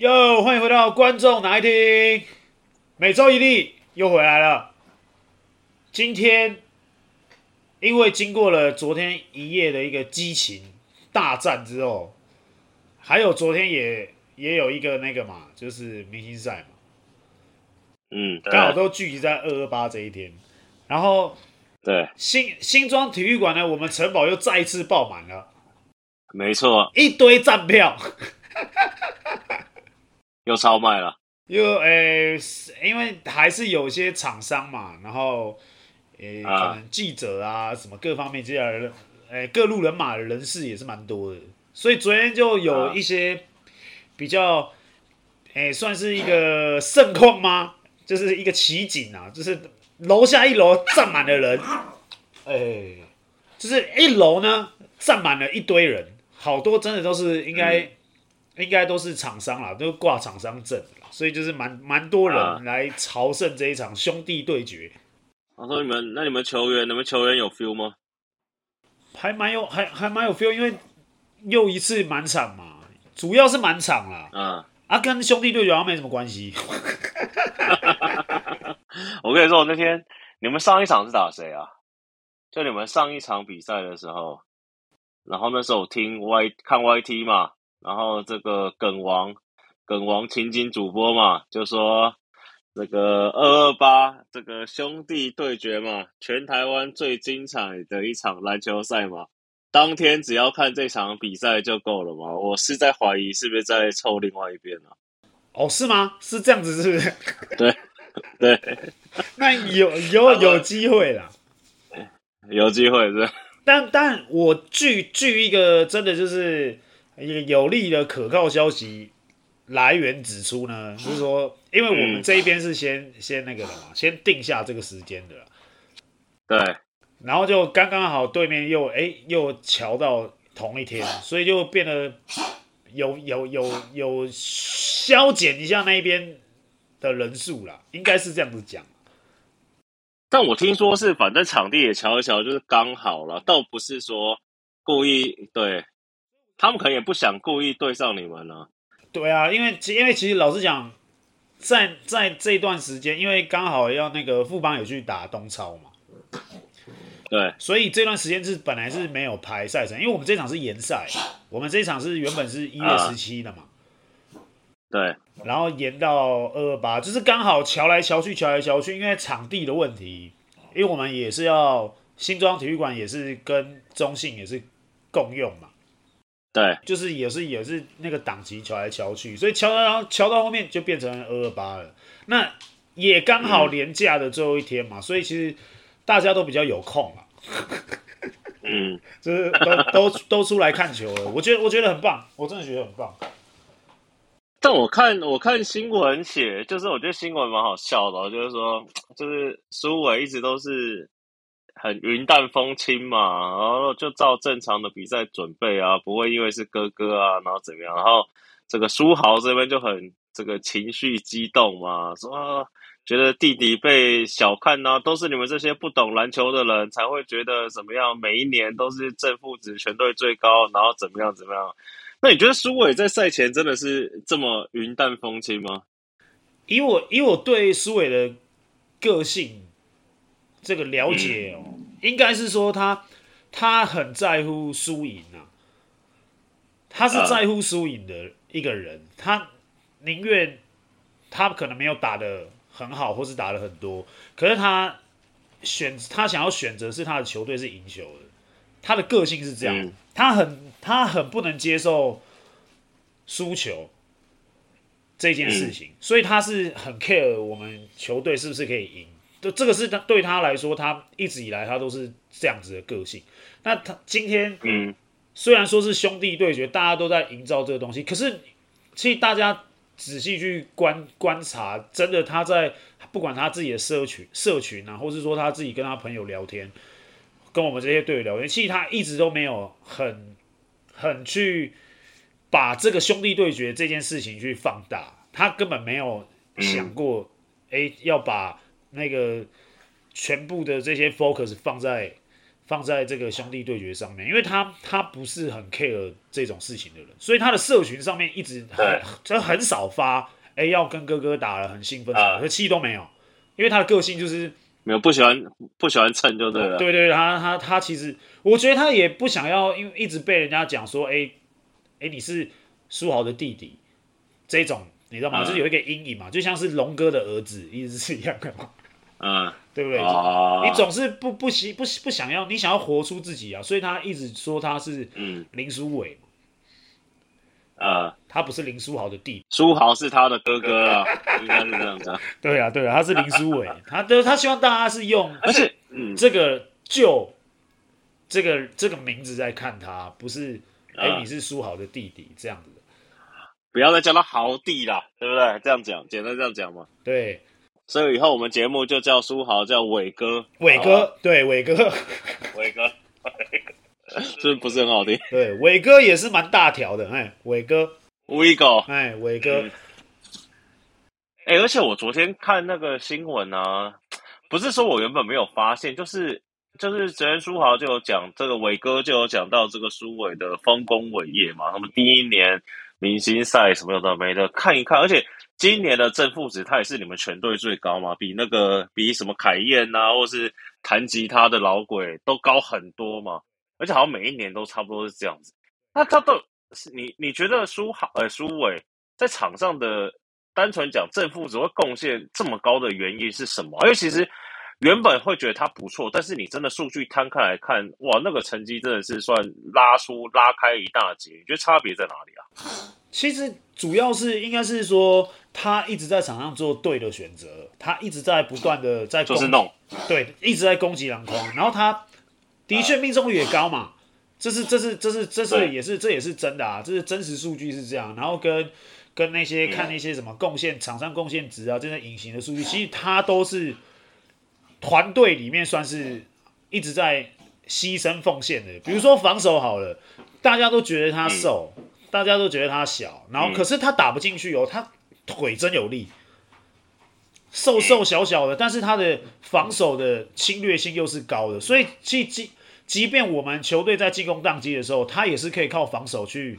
哟，欢迎回到观众哪一听，每周一例又回来了。今天因为经过了昨天一夜的一个激情大战之后，还有昨天也也有一个那个嘛，就是明星赛嘛，嗯，刚好都聚集在二二八这一天，然后对。新新庄体育馆呢，我们城堡又再一次爆满了，没错，一堆站票。又超卖了，又诶、欸，因为还是有些厂商嘛，然后诶、欸，可能记者啊，什么各方面这样的，诶、欸，各路人马的人士也是蛮多的，所以昨天就有一些比较，诶、欸，算是一个盛况吗？就是一个奇景啊，就是楼下一楼站满了人，诶、欸，就是一楼呢站满了一堆人，好多真的都是应该。嗯应该都是厂商啦，都挂厂商证，所以就是蛮蛮多人来朝圣这一场兄弟对决。我、啊、说你们，那你们球员，你们球员有 feel 吗？还蛮有，还还蛮有 feel，因为又一次满场嘛，主要是满场啦。嗯，啊，跟兄弟对决好像没什么关系。我跟你说，我那天你们上一场是打谁啊？就你们上一场比赛的时候，然后那时候我听 Y 看 YT 嘛。然后这个梗王，梗王情景主播嘛，就说这个二二八这个兄弟对决嘛，全台湾最精彩的一场篮球赛嘛，当天只要看这场比赛就够了嘛。我是在怀疑是不是在凑另外一边啊？哦，是吗？是这样子，是不是？对 对，那有有有机会啦，有机会是。但但我据据一个真的就是。一个有利的可靠消息来源指出呢，就是说，因为我们这一边是先、嗯、先那个的嘛，先定下这个时间的，对，然后就刚刚好对面又哎又瞧到同一天，所以就变得有有有有消减一下那一边的人数啦，应该是这样子讲。但我听说是反正场地也瞧一瞧，就是刚好了，倒不是说故意对。他们可能也不想故意对上你们呢、啊。对啊，因为其因为其实老实讲，在在这段时间，因为刚好要那个富邦有去打东超嘛，对，所以这段时间是本来是没有排赛程，因为我们这场是延赛，我们这一场是原本是一月十七的嘛，对，然后延到二二八，就是刚好瞧来瞧去，瞧来瞧去，因为场地的问题，因为我们也是要新庄体育馆也是跟中信也是共用嘛。对，就是也是也是那个档期敲来敲去，所以敲到然后乔到后面就变成二二八了。那也刚好连假的最后一天嘛，嗯、所以其实大家都比较有空嘛。嗯，就是都都都出来看球了。我觉得我觉得很棒，我真的觉得很棒。但我看我看新闻写，就是我觉得新闻蛮好笑的，就是说就是苏伟一直都是。很云淡风轻嘛，然后就照正常的比赛准备啊，不会因为是哥哥啊，然后怎么样？然后这个书豪这边就很这个情绪激动嘛，说、觉得弟弟被小看啊，都是你们这些不懂篮球的人才会觉得怎么样？每一年都是正负值全队最高，然后怎么样怎么样？那你觉得苏伟在赛前真的是这么云淡风轻吗？以我以我对苏伟的个性。这个了解哦，应该是说他他很在乎输赢啊，他是在乎输赢的一个人，他宁愿他可能没有打的很好，或是打了很多，可是他选他想要选择是他的球队是赢球的，他的个性是这样，他很他很不能接受输球这件事情，所以他是很 care 我们球队是不是可以赢。就这个是他对他来说，他一直以来他都是这样子的个性。那他今天，嗯，虽然说是兄弟对决，大家都在营造这个东西，可是其实大家仔细去观观察，真的他在不管他自己的社群社群啊，或是说他自己跟他朋友聊天，跟我们这些队友聊天，其实他一直都没有很很去把这个兄弟对决这件事情去放大，他根本没有想过，哎、嗯，要把。那个全部的这些 focus 放在放在这个兄弟对决上面，因为他他不是很 care 这种事情的人，所以他的社群上面一直很就很少发，哎，要跟哥哥打了，很兴奋，可气都没有，因为他的个性就是没有不喜欢不喜欢蹭就对了。对对，他他他其实我觉得他也不想要，因为一直被人家讲说，哎哎，你是书豪的弟弟，这种你知道吗？就是有一个阴影嘛，就像是龙哥的儿子，一直是一样的嘛。嗯，对不对？啊、你总是不不喜不不想要，你想要活出自己啊，所以他一直说他是林书纬，呃，他不是林书豪的弟弟，书豪是他的哥哥啊，应该是这样子。对啊，对啊，他是林书伟，他的他希望大家是用，而且嗯，这个就这个这个名字在看他，不是哎、呃，你是书豪的弟弟这样子的，不要再叫他豪弟啦，对不对？这样讲，简单这样讲嘛，对。所以以后我们节目就叫书豪，叫伟哥。伟哥，对，伟哥，伟哥，是不是很好听？对，伟哥也是蛮大条的，哎，伟哥，伟哥，哎，伟哥，哎、嗯，而且我昨天看那个新闻啊，不是说我原本没有发现，就是就是昨天书豪就有讲，这个伟哥就有讲到这个苏伟的丰功伟业嘛，他们第一年明星赛什么有的没的，看一看，而且。今年的正负值，他也是你们全队最高嘛？比那个比什么凯燕啊，或是弹吉他的老鬼都高很多嘛？而且好像每一年都差不多是这样子。那他都是你你觉得苏豪呃苏伟在场上的单纯讲正负值会贡献这么高的原因是什么？因为其实原本会觉得他不错，但是你真的数据摊开来看，哇，那个成绩真的是算拉出拉开一大截。你觉得差别在哪里啊？其实主要是应该是说。他一直在场上做对的选择，他一直在不断的在就是弄，对，一直在攻击篮筐，然后他的确命中率也高嘛，这是这是这是这是也是这也是真的啊，这是真实数据是这样，然后跟跟那些看那些什么贡献场上贡献值啊，这些隐形的数据，其实他都是团队里面算是一直在牺牲奉献的，比如说防守好了，大家都觉得他瘦，大家都觉得他小，然后可是他打不进去哦，他。腿真有力，瘦瘦小小的，但是他的防守的侵略性又是高的，所以即即即便我们球队在进攻宕机的时候，他也是可以靠防守去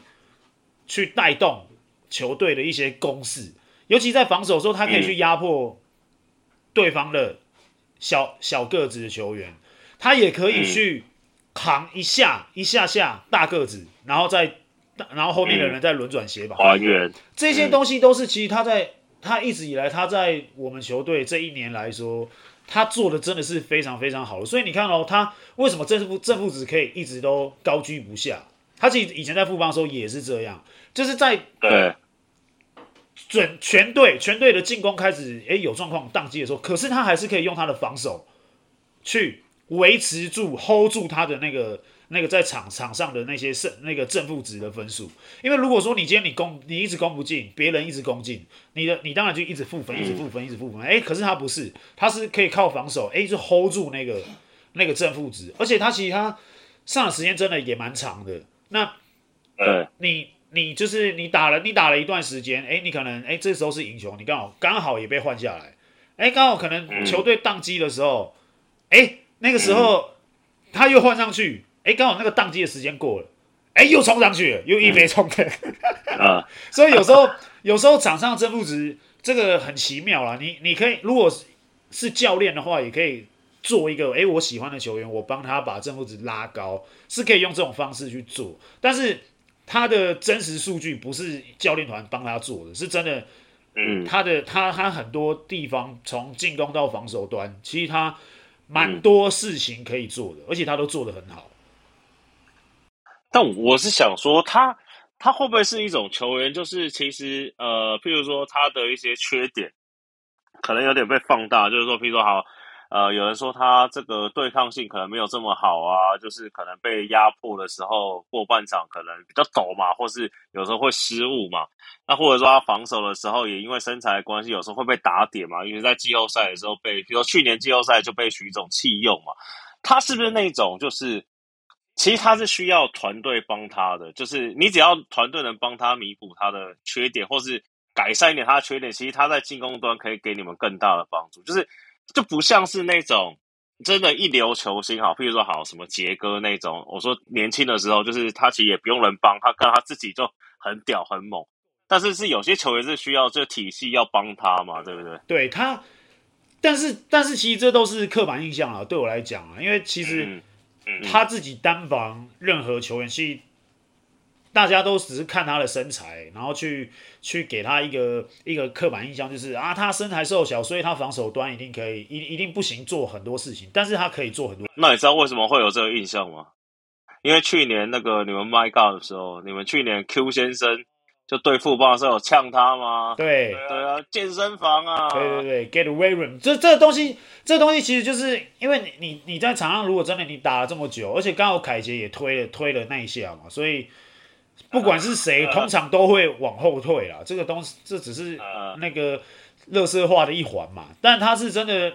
去带动球队的一些攻势，尤其在防守的时候，他可以去压迫对方的小小个子的球员，他也可以去扛一下一下下大个子，然后再。然后后面的人再轮转协防，还原这些东西都是其实他在他一直以来他在我们球队这一年来说，他做的真的是非常非常好的。所以你看哦，他为什么正负正负值可以一直都高居不下？他其实以前在富邦的时候也是这样，就是在对准全队全队的进攻开始诶有状况宕机的时候，可是他还是可以用他的防守去维持住 hold 住他的那个。那个在场场上的那些胜那个正负值的分数，因为如果说你今天你攻你一直攻不进，别人一直攻进，你的你当然就一直负分，一直负分，一直负分。哎，可是他不是，他是可以靠防守，哎，就 hold 住那个那个正负值，而且他其实他上的时间真的也蛮长的。那，呃，你你就是你打了你打了一段时间，哎，你可能哎这时候是英雄，你刚好刚好也被换下来，哎，刚好可能球队宕机的时候，哎，那个时候他又换上去。哎，刚好那个宕机的时间过了，哎，又冲上去了，又一飞冲天，啊，所以有时候有时候场上正负值这个很奇妙啦。你你可以如果是是教练的话，也可以做一个，哎，我喜欢的球员，我帮他把正负值拉高，是可以用这种方式去做。但是他的真实数据不是教练团帮他做的，是真的，嗯，他的他他很多地方从进攻到防守端，其实他蛮多事情可以做的，而且他都做得很好。但我是想说他，他他会不会是一种球员？就是其实呃，譬如说他的一些缺点，可能有点被放大。就是说，譬如说好，呃，有人说他这个对抗性可能没有这么好啊，就是可能被压迫的时候，过半场可能比较抖嘛，或是有时候会失误嘛。那或者说他防守的时候，也因为身材的关系，有时候会被打点嘛。因为在季后赛的时候被，比如说去年季后赛就被许总弃用嘛。他是不是那种就是？其实他是需要团队帮他的，就是你只要团队能帮他弥补他的缺点，或是改善一点他的缺点，其实他在进攻端可以给你们更大的帮助。就是就不像是那种真的一流球星好，譬如说好什么杰哥那种，我说年轻的时候，就是他其实也不用人帮，他跟他自己就很屌很猛。但是是有些球员是需要这体系要帮他嘛，对不对？对他，但是但是其实这都是刻板印象啊，对我来讲啊，因为其实他自己单防任何球员，其实大家都只是看他的身材，然后去去给他一个一个刻板印象，就是啊，他身材瘦小，所以他防守端一定可以一一定不行做很多事情，但是他可以做很多。那你知道为什么会有这个印象吗？因为去年那个你们 My God 的时候，你们去年 Q 先生。就对富邦的时候有呛他吗？对对啊，健身房啊，对对对，Get away room，这这个东西，这个东西其实就是因为你你你在场上，如果真的你打了这么久，而且刚好凯杰也推了推了那一下嘛，所以不管是谁，通常都会往后退啦。这个东西这只是那个乐色化的一环嘛，但他是真的。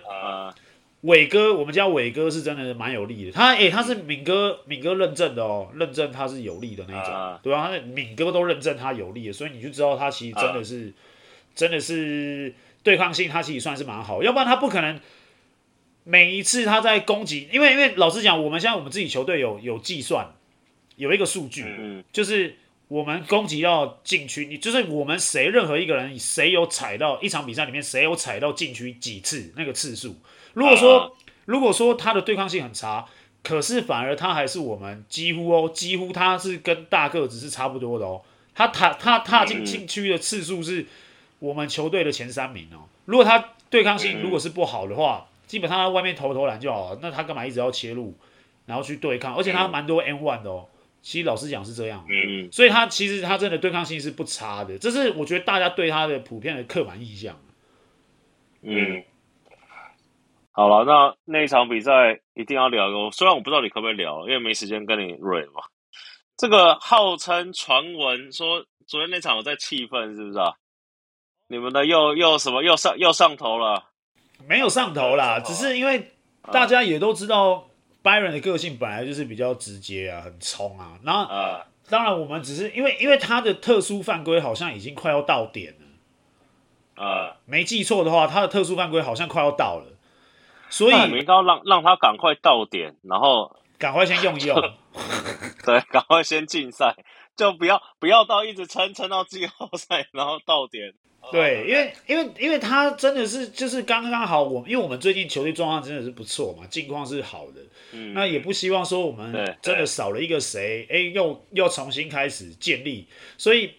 伟哥，我们家伟哥是真的蛮有力的。他诶、欸，他是敏哥，敏哥认证的哦，认证他是有力的那种，啊、对吧？他敏哥都认证他有力的，所以你就知道他其实真的是，啊、真的是对抗性，他其实算是蛮好。要不然他不可能每一次他在攻击，因为因为老实讲，我们现在我们自己球队有有计算，有一个数据，嗯、就是我们攻击到禁区，你就是我们谁任何一个人谁有踩到一场比赛里面谁有踩到禁区几次那个次数。如果说如果说他的对抗性很差，可是反而他还是我们几乎哦，几乎他是跟大个子是差不多的哦。他踏他踏进禁区的次数是我们球队的前三名哦。如果他对抗性如果是不好的话，基本上他外面投投篮就好了。那他干嘛一直要切入，然后去对抗？而且他蛮多 N one 的哦。其实老实讲是这样，嗯，所以他其实他真的对抗性是不差的。这是我觉得大家对他的普遍的刻板印象，嗯。好了，那那一场比赛一定要聊个。虽然我不知道你可不可以聊，因为没时间跟你瑞嘛。这个号称传闻说昨天那场有在气愤，是不是啊？你们的又又什么又上又上头了？没有上头啦，只是因为大家也都知道 Byron 的个性本来就是比较直接啊，很冲啊。然后，啊、当然我们只是因为因为他的特殊犯规好像已经快要到点了。呃，没记错的话，他的特殊犯规好像快要到了。所以，应该让让他赶快到点，然后赶快先用一用，对，赶快先禁赛，就不要不要到一直撑撑到季后赛，然后到点。对，因为因为因为他真的是就是刚刚好，我因为我们最近球队状况真的是不错嘛，境况是好的，嗯，那也不希望说我们真的少了一个谁，哎，又又重新开始建立，所以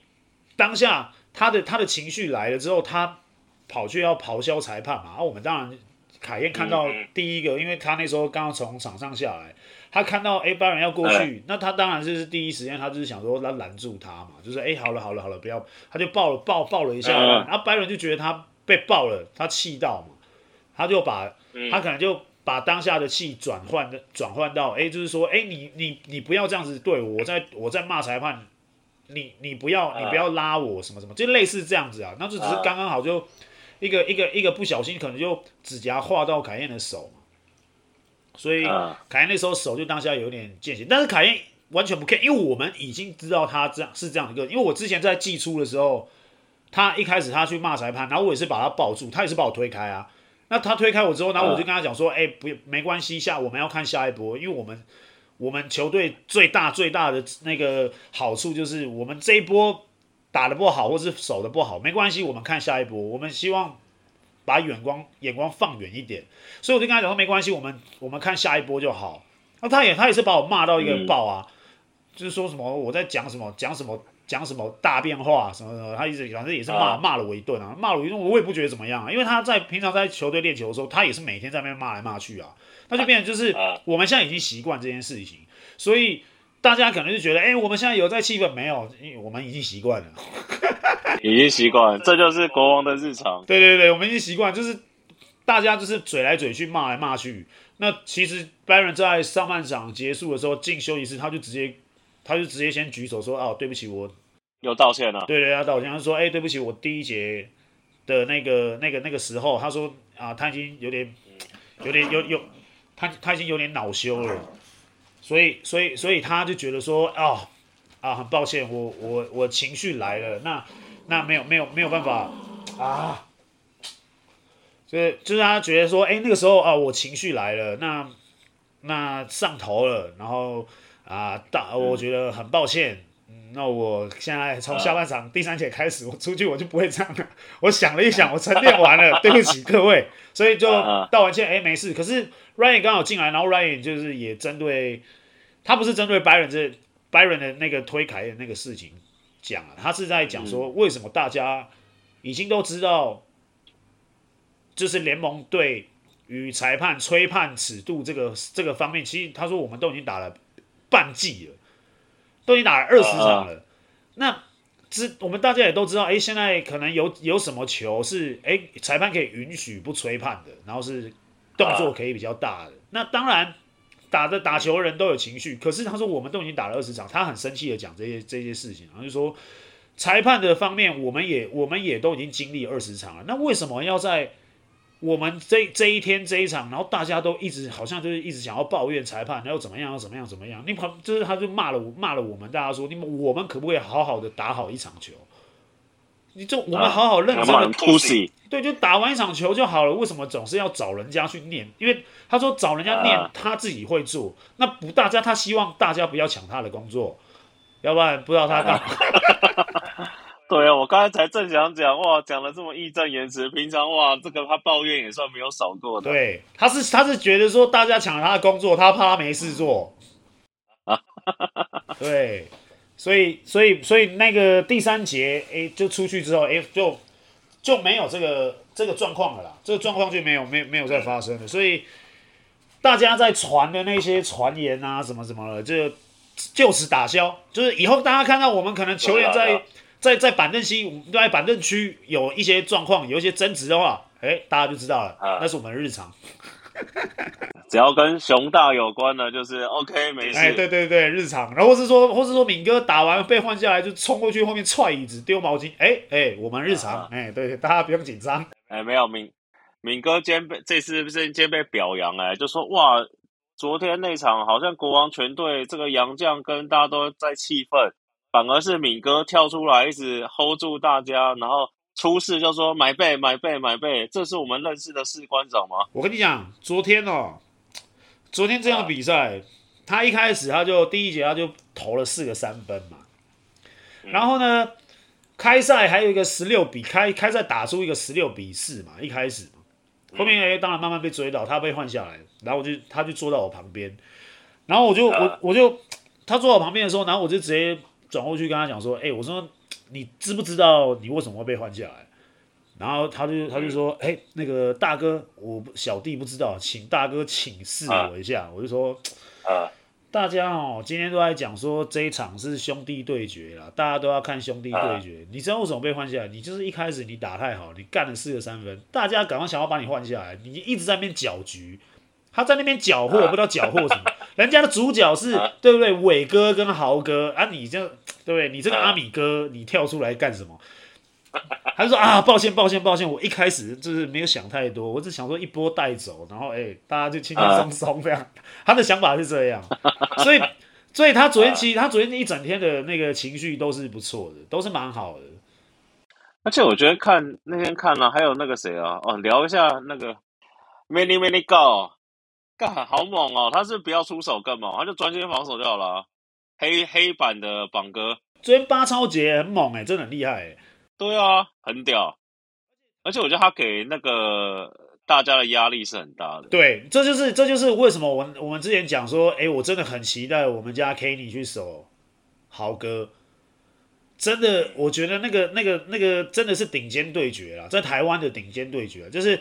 当下他的他的情绪来了之后，他跑去要咆哮裁判嘛，啊，我们当然。凯燕看到第一个，因为他那时候刚刚从场上下来，他看到哎，拜伦要过去，那他当然就是第一时间，他就是想说他拦住他嘛，就是哎，好了好了好了，不要，他就抱了抱抱了一下，然后拜伦就觉得他被抱了，他气到嘛，他就把他可能就把当下的气转换的转换到哎，就是说哎，你你你不要这样子对我，在我在骂裁判，你你不要你不要拉我什么什么，就类似这样子啊，那就只是刚刚好就。一个一个一个不小心，可能就指甲划到凯燕的手嘛，所以凯恩那时候手就当下有点见血，但是凯恩完全不 care，因为我们已经知道他这样是这样一个，因为我之前在季初的时候，他一开始他去骂裁判，然后我也是把他抱住，他也是把我推开啊，那他推开我之后，然后我就跟他讲说，哎、欸，不，没关系，下我们要看下一波，因为我们我们球队最大最大的那个好处就是我们这一波。打的不好，或是守的不好，没关系，我们看下一波。我们希望把眼光眼光放远一点，所以我就跟他讲说，没关系，我们我们看下一波就好。那他也他也是把我骂到一个爆啊，嗯、就是说什么我在讲什么讲什么讲什么大变化什么什么，他一直反正也是骂骂、啊、了我一顿啊，骂了我一顿，我也不觉得怎么样啊，因为他在平常在球队练球的时候，他也是每天在那边骂来骂去啊，那就变成就是我们现在已经习惯这件事情，所以。大家可能就觉得，哎、欸，我们现在有在气氛没有？因为我们已经习惯了，已经习惯，这就是国王的日常。对对对，我们已经习惯，就是大家就是嘴来嘴去，骂来骂去。那其实 Byron 在上半场结束的时候进休息室，他就直接，他就直接先举手说：“哦，对不起，我有道歉了。”对对，他道歉，他说：“哎、欸，对不起，我第一节的那个那个那个时候，他说啊，他已经有点有点有有，他他已经有点恼羞了。”所以，所以，所以他就觉得说，哦，啊，很抱歉，我，我，我情绪来了，那，那没有，没有，没有办法，啊，所以就是他觉得说，哎，那个时候啊，我情绪来了，那那上头了，然后啊，大，我觉得很抱歉。嗯，那我现在从下半场第三节开始，我出去我就不会这样了。我想了一想，我沉淀完了，对不起各位，所以就道完歉，哎，没事。可是 Ryan 刚好进来，然后 Ryan 就是也针对他不是针对 Byron 这 Byron 的那个推凯的那个事情讲了，他是在讲说为什么大家已经都知道，就是联盟对于裁判吹判尺度这个这个方面，其实他说我们都已经打了半季了。都已经打了二十场了，uh, 那知我们大家也都知道，哎，现在可能有有什么球是哎裁判可以允许不吹判的，然后是动作可以比较大的。Uh, 那当然打的打球的人都有情绪，可是他说我们都已经打了二十场，他很生气的讲这些这些事情，然后就说裁判的方面，我们也我们也都已经经历二十场了，那为什么要在？我们这这一天这一场，然后大家都一直好像就是一直想要抱怨裁判，然后怎么样，要怎么样，怎么样？你跑就是他就骂了我，骂了我们，大家说你们我们可不可以好好的打好一场球？你就我们好好认真的对，就打完一场球就好了。为什么总是要找人家去念？因为他说找人家念，他自己会做，那不大家他希望大家不要抢他的工作，要不然不知道他干嘛。对啊，我刚才才正想讲，哇，讲的这么义正言辞。平常哇，这个他抱怨也算没有少过的。对，他是他是觉得说大家抢他的工作，他怕他没事做。啊，对，所以所以所以那个第三节，哎，就出去之后，哎，就就没有这个这个状况了啦，这个状况就没有没有没有再发生了。所以大家在传的那些传言啊，什么什么的，就就此打消。就是以后大家看到我们可能球员在。在在板凳区，在板凳区有一些状况，有一些争执的话，哎，大家就知道了，啊、那是我们的日常。只要跟熊大有关的，就是 OK，没事。哎，对对对，日常。然后是说，或是说，敏哥打完被换下来，就冲过去后面踹椅子、丢毛巾。哎哎，我们日常。啊、哎，对，大家不用紧张。哎，没有敏敏哥今天被这次不是今天被表扬哎，就说哇，昨天那场好像国王全队这个杨将跟大家都在气愤。反而是敏哥跳出来，一直 hold 住大家，然后出事就说买背买背买背，这是我们认识的士官长吗？我跟你讲，昨天哦，昨天这场比赛，啊、他一开始他就第一节他就投了四个三分嘛，嗯、然后呢，开赛还有一个十六比开开赛打出一个十六比四嘛，一开始，后面哎当然慢慢被追到，他被换下来，然后我就他就坐到我旁边，然后我就、啊、我我就他坐我旁边的时候，然后我就直接。转过去跟他讲说：“哎、欸，我说你知不知道你为什么会被换下来？”然后他就他就说：“哎、欸，那个大哥，我小弟不知道，请大哥请示我一下。啊”我就说：“啊，大家哦，今天都在讲说这一场是兄弟对决啦，大家都要看兄弟对决。啊、你知道为什么被换下来？你就是一开始你打太好，你干了四个三分，大家赶快想要把你换下来，你一直在那边搅局。”他在那边搅和，我不知道搅和什么。人家的主角是对不对？伟哥跟豪哥啊，你这对不对？你这个阿米哥，你跳出来干什么？他就说啊，抱歉，抱歉，抱歉，我一开始就是没有想太多，我只想说一波带走，然后哎，大家就轻轻松松这样。他的想法是这样，所以，所以他昨天其实他昨天一整天的那个情绪都是不错的，都是蛮好的。而且我觉得看那天看了、啊，还有那个谁啊，哦，聊一下那个 Many Many Go。干好猛哦！他是不要出手更猛，他就专心防守就好了。黑黑板的榜哥，昨天八超节很猛哎，真的很厉害哎。对啊，很屌。而且我觉得他给那个大家的压力是很大的。对，这就是这就是为什么我我们之前讲说，哎，我真的很期待我们家 Kenny 去守豪哥。真的，我觉得那个那个那个真的是顶尖对决啦，在台湾的顶尖对决，就是。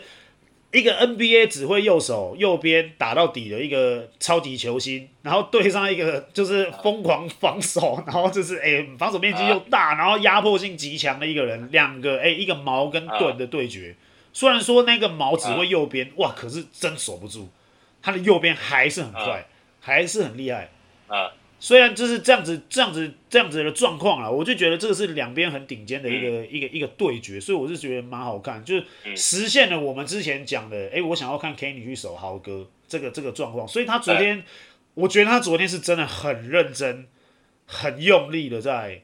一个 NBA 只会右手右边打到底的一个超级球星，然后对上一个就是疯狂防守，然后就是哎防守面积又大，然后压迫性极强的一个人，两个哎一个矛跟盾的对决。虽然说那个矛只会右边，哇，可是真守不住，他的右边还是很快，还是很厉害。虽然就是这样子，这样子，这样子的状况啊，我就觉得这个是两边很顶尖的一个、嗯、一个一个对决，所以我是觉得蛮好看，就是实现了我们之前讲的，哎、欸，我想要看 Kenny 去守豪哥这个这个状况，所以他昨天，欸、我觉得他昨天是真的很认真、很用力的在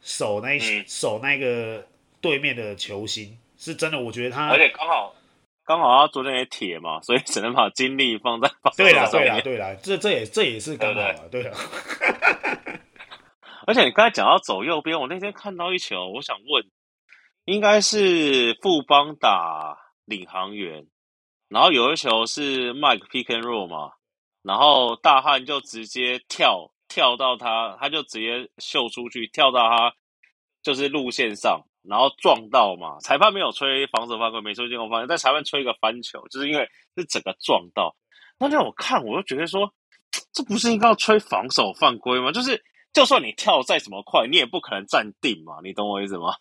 守那、嗯、守那个对面的球星，是真的，我觉得他而且刚好刚好他昨天也铁嘛，所以只能把精力放在防守上面。对啦，对啦，对啦，这这也这也是刚好啊，对啊。而且你刚才讲到走右边，我那天看到一球，我想问，应该是富邦打领航员，然后有一球是 Mike Pick and Roll 嘛，然后大汉就直接跳跳到他，他就直接秀出去，跳到他就是路线上，然后撞到嘛，裁判没有吹防守犯规，没吹进攻犯规，但裁判吹一个翻球，就是因为是整个撞到。那让我看，我就觉得说，这不是应该要吹防守犯规吗？就是。就算你跳再怎么快，你也不可能站定嘛，你懂我意思吗？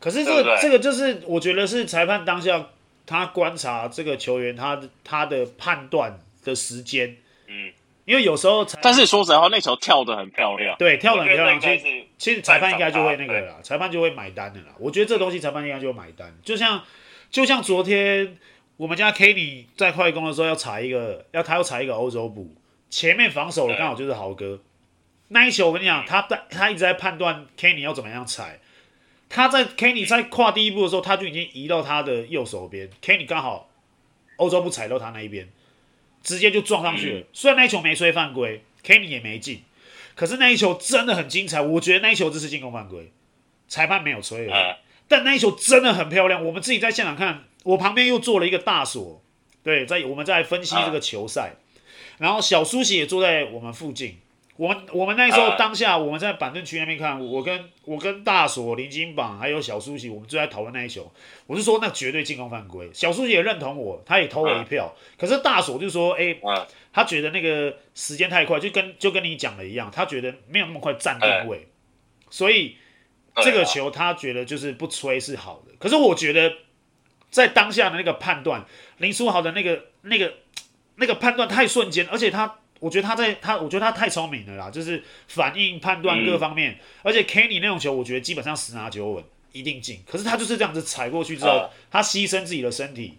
可是这个、这个就是我觉得是裁判当下他观察这个球员他他的判断的时间，嗯，因为有时候，但是说实在话，那球跳的很漂亮，对，跳得很漂亮，其实其实裁判应该就会那个了啦，裁判就会买单的啦。我觉得这东西裁判应该就会买单，就像就像昨天我们家 Kenny 在快攻的时候要踩一个，要他要踩一个欧洲步，前面防守的刚好就是豪哥。那一球我跟你讲，他在他一直在判断 Kenny 要怎么样踩。他在 Kenny 在跨第一步的时候，他就已经移到他的右手边。Kenny 刚好欧洲步踩到他那一边，直接就撞上去了。虽然那一球没吹犯规，Kenny 也没进，可是那一球真的很精彩。我觉得那一球这是进攻犯规，裁判没有吹了。但那一球真的很漂亮。我们自己在现场看，我旁边又做了一个大锁，对，在我们在分析这个球赛，然后小苏西也坐在我们附近。我们我们那时候当下我们在板凳区那边看，我跟我跟大锁、林金榜还有小苏西，我们就在讨论那一球。我是说那绝对进攻犯规，小苏西也认同我，他也投我一票。可是大锁就说，哎，他觉得那个时间太快，就跟就跟你讲的一样，他觉得没有那么快站定位，所以这个球他觉得就是不吹是好的。可是我觉得在当下的那个判断，林书豪的那个那个那个判断太瞬间，而且他。我觉得他在他，我觉得他太聪明了啦，就是反应、判断各方面。嗯、而且 Kenny 那种球，我觉得基本上十拿九稳，一定进。可是他就是这样子踩过去之后，呃、他牺牲自己的身体，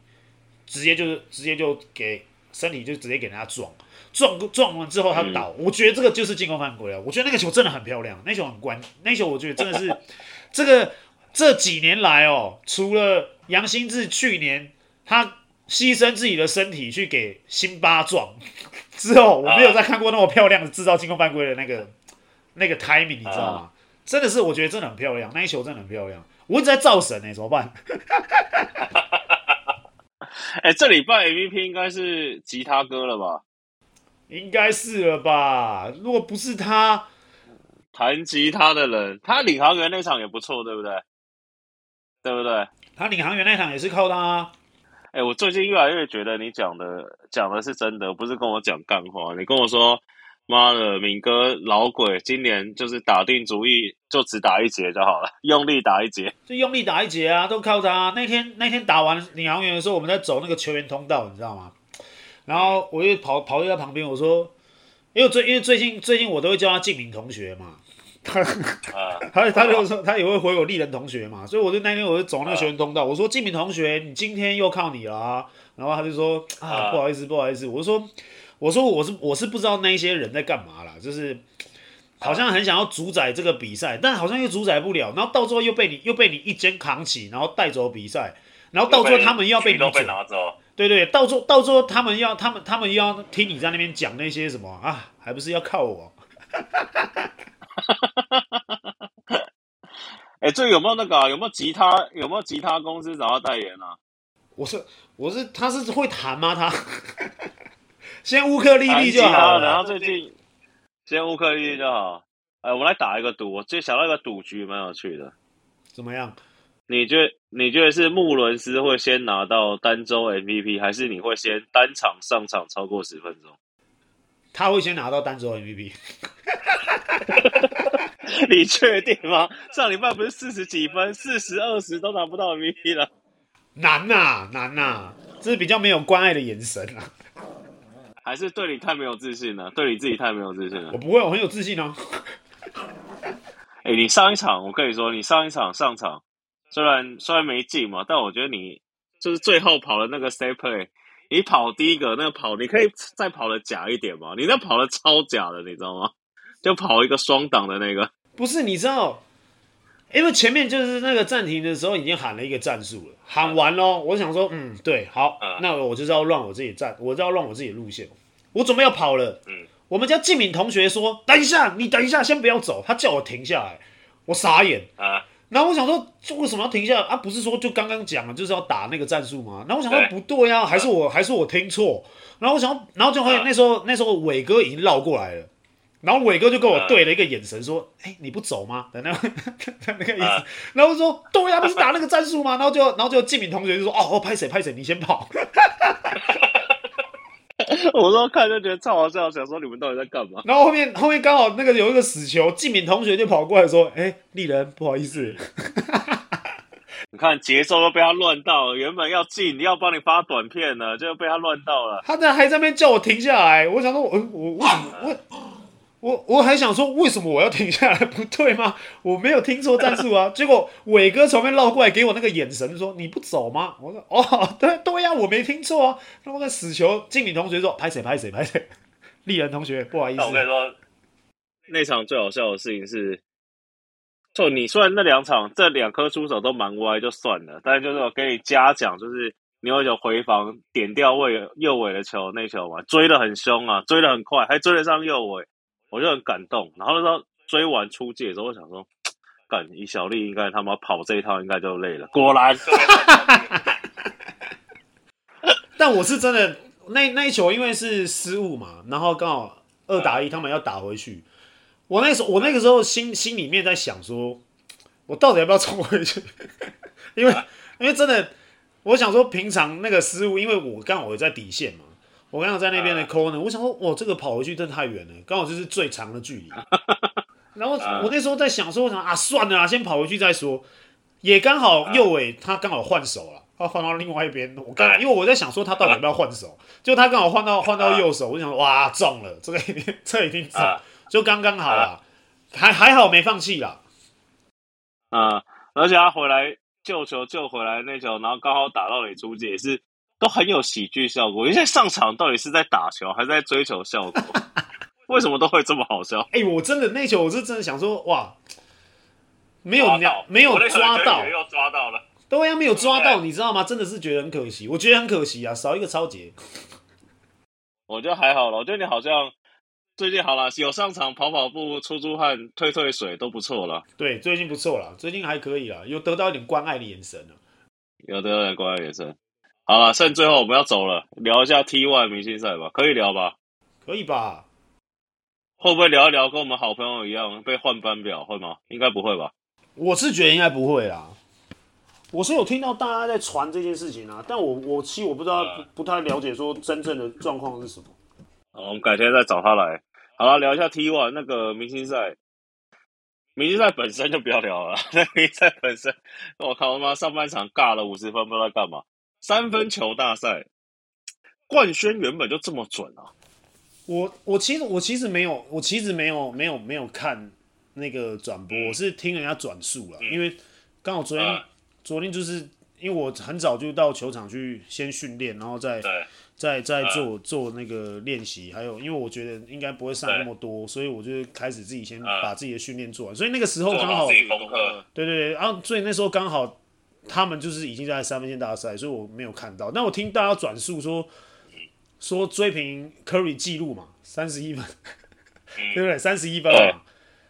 直接就是直接就给身体就直接给人家撞，撞撞完之后他倒。嗯、我觉得这个就是进攻犯规了。我觉得那个球真的很漂亮，那球很关，那球我觉得真的是 这个这几年来哦，除了杨新志去年他牺牲自己的身体去给辛巴撞。之后我没有再看过那么漂亮的制造进攻犯规的那个那个 timing，你知道吗？真的是，我觉得真的很漂亮，那一球真的很漂亮。我一直在造神呢、欸，怎么办？哎、欸，这礼拜 MVP 应该是吉他哥了吧？应该是了吧？如果不是他弹吉他的人，他领航员那场也不错，对不对？对不对？他领航员那场也是靠他、啊。哎、我最近越来越觉得你讲的讲的是真的，不是跟我讲干话。你跟我说，妈的，敏哥老鬼，今年就是打定主意，就只打一节就好了，用力打一节，就用力打一节啊，都靠他、那天那天打完领航员的时候，我们在走那个球员通道，你知道吗？然后我就跑跑到他旁边，我说，因为最因为最近最近我都会叫他静明同学嘛。他他他就说他也会回我丽人同学嘛，所以我就那天我就走那个学员通道，我说静敏同学，你今天又靠你了啊，然后他就说啊不好意思不好意思，我说我说我是我是不知道那些人在干嘛啦，就是好像很想要主宰这个比赛，但好像又主宰不了，然后到最后又被你又被你一肩扛起，然后带走比赛，然后到最后他们又要被你被拿走，对对，到最后到最后他们要他们他们又要听你在那边讲那些什么啊，还不是要靠我。哈哈哈！哎，这有没有那个、啊？有没有吉他？有没有吉他公司找他代言啊？我是我是他是会弹吗？他 先乌克丽丽就好了。然后最近先乌克丽丽就好。哎，我们来打一个赌，我最想到一个赌局，蛮有趣的。怎么样？你觉得你觉得是穆伦斯会先拿到单周 MVP，还是你会先单场上场超过十分钟？他会先拿到单周 MVP。你确定吗？上礼拜不是四十几分，四十二十都拿不到 MVP 了，难呐、啊，难呐、啊，这是比较没有关爱的眼神啊，还是对你太没有自信了？对你自己太没有自信了？我不会，我很有自信哦。哎、欸，你上一场，我跟你说，你上一场上场，虽然虽然没进嘛，但我觉得你就是最后跑的那个 step play，你跑第一个那个跑，你可以再跑的假一点吗？你那跑的超假的，你知道吗？就跑一个双档的那个，不是，你知道，因为前面就是那个暂停的时候已经喊了一个战术了，喊完喽，我想说，嗯，对，好，那我就是要乱我自己战，我就要乱我自己路线，我准备要跑了。嗯，我们家静敏同学说，等一下，你等一下，先不要走，他叫我停下来，我傻眼啊。然后我想说，这为什么要停下啊？不是说就刚刚讲了，就是要打那个战术吗？然后我想说不对啊，还是我还是我听错？然后我想，然后就发现那时候那时候伟哥已经绕过来了。然后伟哥就跟我对了一个眼神，说：“哎，你不走吗？”等那 那个意思。然后说：“对呀，不是打那个战术吗？”然后就然后就静敏同学就说：“哦，拍谁拍谁，你先跑。” 我说看就觉得超好笑，想说你们到底在干嘛？然后后面后面刚好那个有一个死球，季敏同学就跑过来说：“哎，丽人，不好意思。”你看节奏都被他乱到，原本要进要帮你发短片呢，就被他乱到了。他在还在那边叫我停下来，我想说，我我为什么我？我我还想说，为什么我要停下来？不对吗？我没有听错战术啊！结果伟哥从边绕过来，给我那个眼神，说：“你不走吗？”我说：“哦，对对呀，我没听错啊。”然后在死球，静敏同学说：“拍谁拍谁拍谁。”丽人同学，不好意思。我跟你说，那场最好笑的事情是，就你虽然那两场这两颗出手都蛮歪，就算了，但是就是我给你嘉奖，就是你有一球回防点掉位右尾的球，那球嘛，追的很凶啊，追的很快，还追得上右尾。我就很感动，然后那时候追完出界的时候，我想说，干，以小丽应该他妈跑这一套应该就累了。果然，但我是真的那那一球因为是失误嘛，然后刚好二打一，他们要打回去。我那时候我那个时候心心里面在想说，我到底要不要冲回去？因为因为真的，我想说平常那个失误，因为我刚好我在底线嘛。我刚刚在那边的 corner，我想说，哇，这个跑回去真的太远了，刚好就是最长的距离。然后我那时候在想说，我想啊，算了啊，先跑回去再说。也刚好右尾他刚好换手了，他换到另外一边。我刚因为我在想说他到底要不要换手，就他刚好换到换到右手，我就想说哇，中了，这个一定 这一定中，就刚刚好了，还还好没放弃啦。啊，而且他回来救球救回来那球，然后刚好打到你出界也是。都很有喜剧效果，因为上场到底是在打球还是在追求效果？为什么都会这么好笑？哎、欸，我真的那球我是真的想说，哇，没有鸟，没有抓到，又抓到了，对呀，没有抓到，你知道吗？真的是觉得很可惜，我觉得很可惜啊，少一个抄截。我觉得还好了，我觉得你好像最近好了，有上场跑跑步、出出汗、退退水都不错了。对，最近不错了，最近还可以了，有得到一点关爱的眼神了，有得到一点关爱的眼神。好了，剩最后我们要走了，聊一下 T One 明星赛吧，可以聊吧？可以吧？会不会聊一聊跟我们好朋友一样被换班表？会吗？应该不会吧？我是觉得应该不会啦。我是有听到大家在传这件事情啊，但我我其实我不知道，不，不太了解说真正的状况是什么。好，我们改天再找他来。好了，聊一下 T One 那个明星赛。明星赛本身就不要聊了，那明星赛本身，我靠他妈上半场尬了五十分，不知道干嘛。三分球大赛，冠轩原本就这么准啊！我我其实我其实没有，我其实没有没有没有看那个转播，我是听人家转述了，因为刚好昨天昨天就是因为我很早就到球场去先训练，然后再再再做做那个练习，还有因为我觉得应该不会上那么多，所以我就开始自己先把自己的训练做完，所以那个时候刚好对对对，然后所以那时候刚好。他们就是已经在三分线大赛，所以我没有看到。但我听大家转述说，说追平 Curry 记录嘛，三十一分，对不对？三十一分嘛。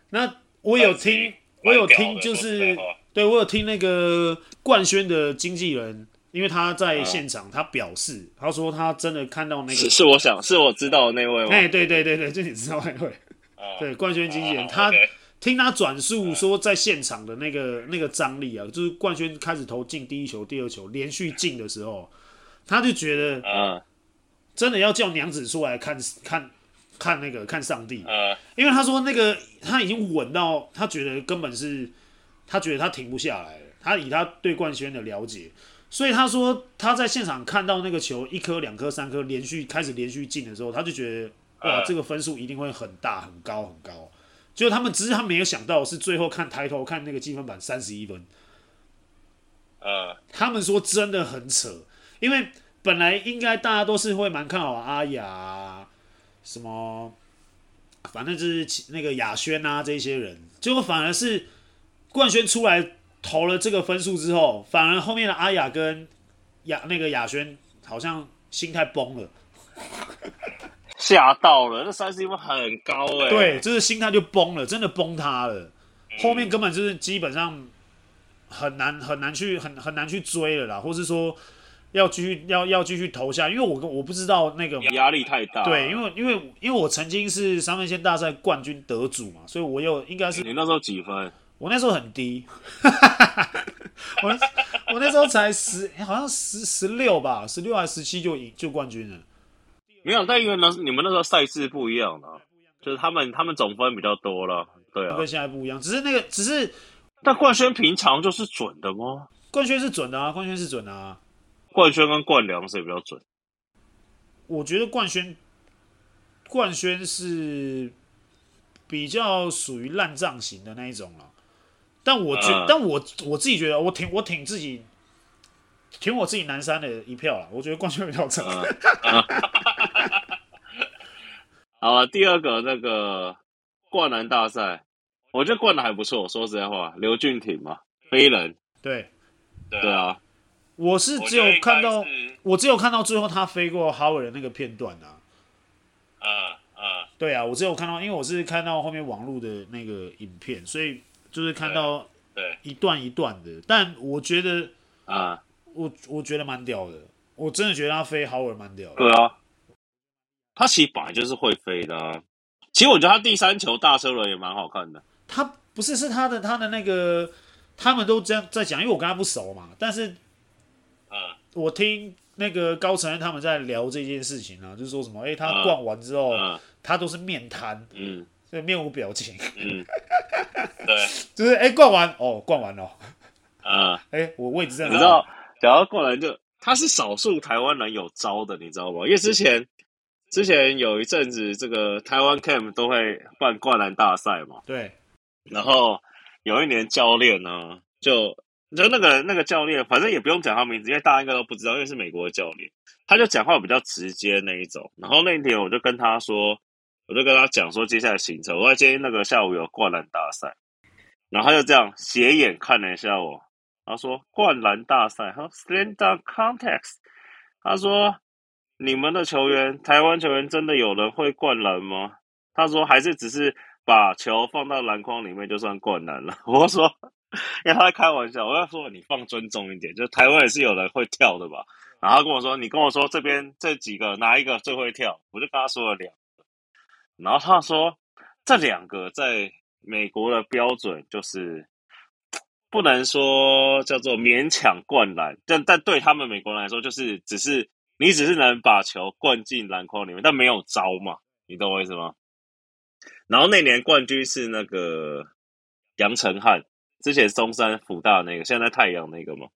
那我有听，我有听，就是对我有听那个冠轩的经纪人，因为他在现场，他表示，他说他真的看到那个，是是我想是我知道的那位吗？哎，对对对对，就你知道那位，对冠轩经纪人他。听他转述说，在现场的那个那个张力啊，就是冠轩开始投进第一球、第二球连续进的时候，他就觉得，真的要叫娘子出来看看看那个看上帝，因为他说那个他已经稳到，他觉得根本是他觉得他停不下来了。他以他对冠轩的了解，所以他说他在现场看到那个球一颗、两颗、三颗连续开始连续进的时候，他就觉得哇，这个分数一定会很大、很高、很高。就他们只是他没有想到是最后看抬头看那个积分板三十一分，呃，他们说真的很扯，因为本来应该大家都是会蛮看好阿雅，什么，反正就是那个亚轩啊这些人，结果反而是冠轩出来投了这个分数之后，反而后面的阿雅跟亚那个亚轩好像心态崩了，吓到了，那三十一分很高哎、欸，对，就是心态就崩了，真的崩塌了，后面根本就是基本上很难很难去很很难去追了啦，或是说。要继续要要继续投下，因为我我不知道那个压力太大。对，因为因为因为我曾经是三分线大赛冠军得主嘛，所以我又应该是你那时候几分？我那时候很低，我我那时候才十，好像十十六吧，十六还是十七就赢就冠军了。没有，但因为那你们那时候赛制不一样了，就是他们他们总分比较多了，对啊，跟现在不一样，只是那个只是，但冠宣平常就是准的吗？冠宣是准的啊，冠宣是准的啊。冠轩跟冠良谁比较准？我觉得冠轩，冠轩是比较属于烂账型的那一种了。但我觉，呃、但我我自己觉得，我挺我挺自己，挺我自己南山的一票了。我觉得冠军比较准。好了，第二个那个灌篮大赛，我觉得灌的还不错。说实在话，刘俊廷嘛，飞人，对，对啊。我是只有看到，我，我只有看到最后他飞过 Howard 的那个片段啊。嗯嗯，对啊，我只有看到，因为我是看到后面网络的那个影片，所以就是看到对一段一段的。但我觉得啊，我我觉得蛮屌的，我真的觉得他飞 Howard 蛮屌的。对啊，他其实本来就是会飞的啊。其实我觉得他第三球大车轮也蛮好看的。他不是是他的他的那个，他们都这样在讲，因为我跟他不熟嘛，但是。我听那个高承恩他们在聊这件事情啊，就是说什么，哎、欸，他逛完之后，嗯、他都是面瘫，嗯，所以面无表情，嗯，对，就是哎、欸，灌完哦，逛完了，啊、嗯，哎、欸，我位置在哪？你知道，然后过来就他是少数台湾人有招的，你知道吗？因为之前之前有一阵子，这个台湾 Camp 都会办灌篮大赛嘛，对，然后有一年教练呢就。就那个那个教练，反正也不用讲他名字，因为大家应该都不知道，因为是美国的教练，他就讲话比较直接那一种。然后那一天我就跟他说，我就跟他讲说接下来行程，我说今天那个下午有灌篮大赛，然后他就这样斜眼看了一下我，他说灌篮大赛，他说 Slam Dunk Contest，他说你们的球员，台湾球员真的有人会灌篮吗？他说还是只是把球放到篮筐里面就算灌篮了。我说。因为他在开玩笑，我要说你放尊重一点，就台湾也是有人会跳的吧？然后跟我说，你跟我说这边这几个哪一个最会跳？我就跟他说了两个，然后他说这两个在美国的标准就是不能说叫做勉强灌篮，但但对他们美国人来说，就是只是你只是能把球灌进篮筐里面，但没有招嘛，你懂我意思吗？然后那年冠军是那个杨承翰。之前中山辅大那个，现在，太阳那个嘛，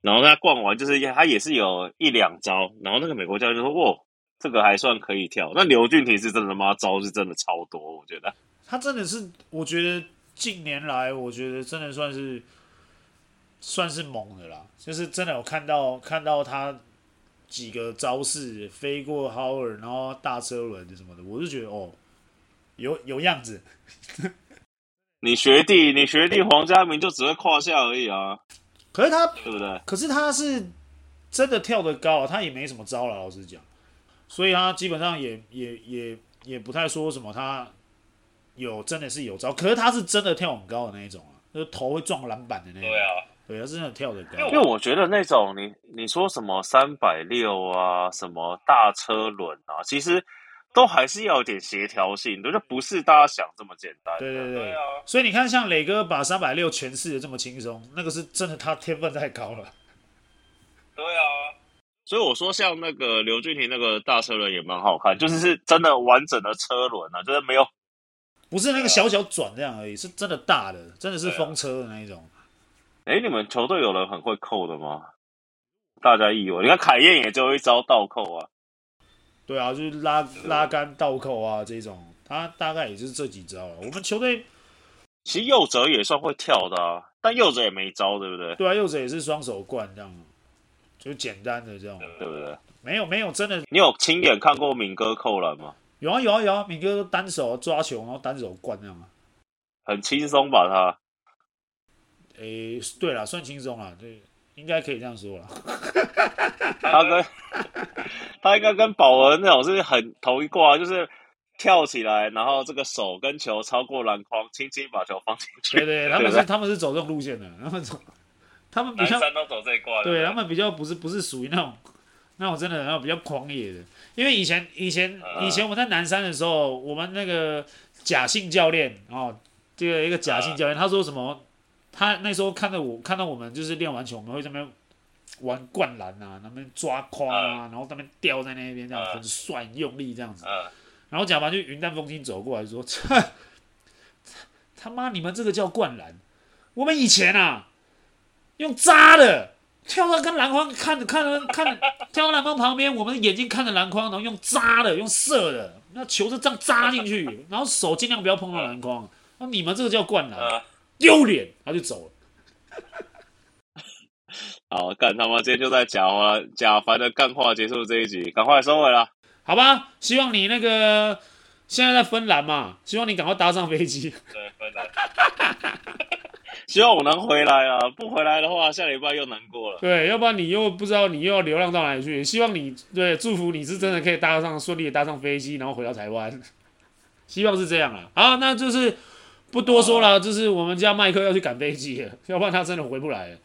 然后他灌完，就是他也是有一两招，然后那个美国教练说：“哇，这个还算可以跳。”那刘俊廷是真的吗？招是真的超多，我觉得他真的是，我觉得近年来，我觉得真的算是算是猛的啦，就是真的有看到看到他几个招式飞过 Howard，然后大车轮什么的，我就觉得哦，有有样子。你学弟，你学弟黄家明就只会胯下而已啊。可是他对不对？可是他是真的跳得高，他也没什么招了，老实讲。所以他基本上也也也也不太说什么，他有真的是有招。可是他是真的跳很高的那一种啊，就是头会撞篮板的那种。对啊，对，他真的跳得高。因为我觉得那种你你说什么三百六啊，什么大车轮啊，其实。都还是要有点协调性，就不是大家想这么简单。对对对，对啊！所以你看，像磊哥把三百六诠释的这么轻松，那个是真的，他天分太高了。对啊，所以我说像那个刘俊廷那个大车轮也蛮好看，就是是真的完整的车轮啊，就是没有，不是那个小小转这样而已，是真的大的，真的是风车的那一种。哎，你们球队有人很会扣的吗？大家以为，你看凯燕也就一招倒扣啊。对啊，就是拉拉杆倒扣啊，这种他大概也就是这几招了。我们球队其实右哲也算会跳的啊，但右哲也没招，对不对？对啊，右哲也是双手灌这样，就简单的这种，对不对？没有没有真的，你有亲眼看过敏哥扣篮吗？有啊有啊有啊，敏哥单手抓球，然后单手灌这样啊，很轻松把他？诶，对了，算轻松了，对，应该可以这样说了。他跟他应该跟宝文那种是很同一挂，就是跳起来，然后这个手跟球超过篮筐，轻轻把球放进去。对 对，他们是他们是走这种路线的，他们走，他们比较都走这一挂。对，他们比较不是不是属于那种那种真的然后比较狂野的，因为以前以前以前我们在南山的时候，我们那个假性教练哦，这个一个假性教练，他说什么？他那时候看到我看到我们就是练完球，我们会在那边玩灌篮啊，那边抓框啊，然后那边吊在那边这样很帅很用力这样子。然后贾凡就云淡风轻走过来说：“ 他他妈你们这个叫灌篮，我们以前啊用扎的，跳到跟篮筐看着看着看，跳到篮筐旁边，我们的眼睛看着篮筐，然后用扎的用射的，那球是这样扎进去，然后手尽量不要碰到篮筐。那你们这个叫灌篮。”丢脸，他就走了。好，干他妈！今天就在贾华贾凡的干话结束这一集，赶快收尾了。好吧，希望你那个现在在芬兰嘛，希望你赶快搭上飞机。对，芬兰。希望我能回来啊！不回来的话，下礼拜又难过了。对，要不然你又不知道你又要流浪到哪里去。希望你对，祝福你是真的可以搭上顺利的搭上飞机，然后回到台湾。希望是这样啊。好，那就是。不多说了，就是我们家麦克要去赶飞机了，要不然他真的回不来了。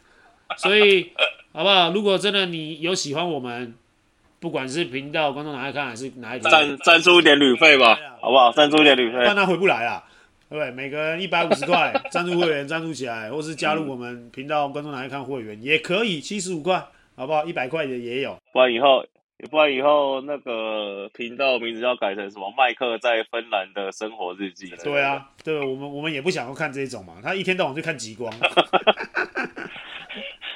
所以，好不好？如果真的你有喜欢我们，不管是频道观众哪里看，还是哪一赞赞助一点旅费吧，好不好？赞助一点旅费，不然他回不来了，对不对？每个人一百五十块，赞助会员赞助起来，或是加入我们频道观众哪里看会员也可以，七十五块，好不好？一百块的也有，不然以后。不然以后那个频道名字要改成什么？麦克在芬兰的生活日记。对啊，对，我们我们也不想要看这种嘛。他一天到晚就看极光，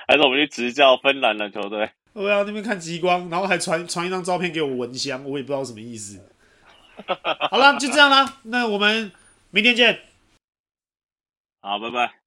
还是我们去执教芬兰篮球队？对啊，那边看极光，然后还传传一张照片给我闻香，我也不知道什么意思。好了，就这样啦，那我们明天见。好，拜拜。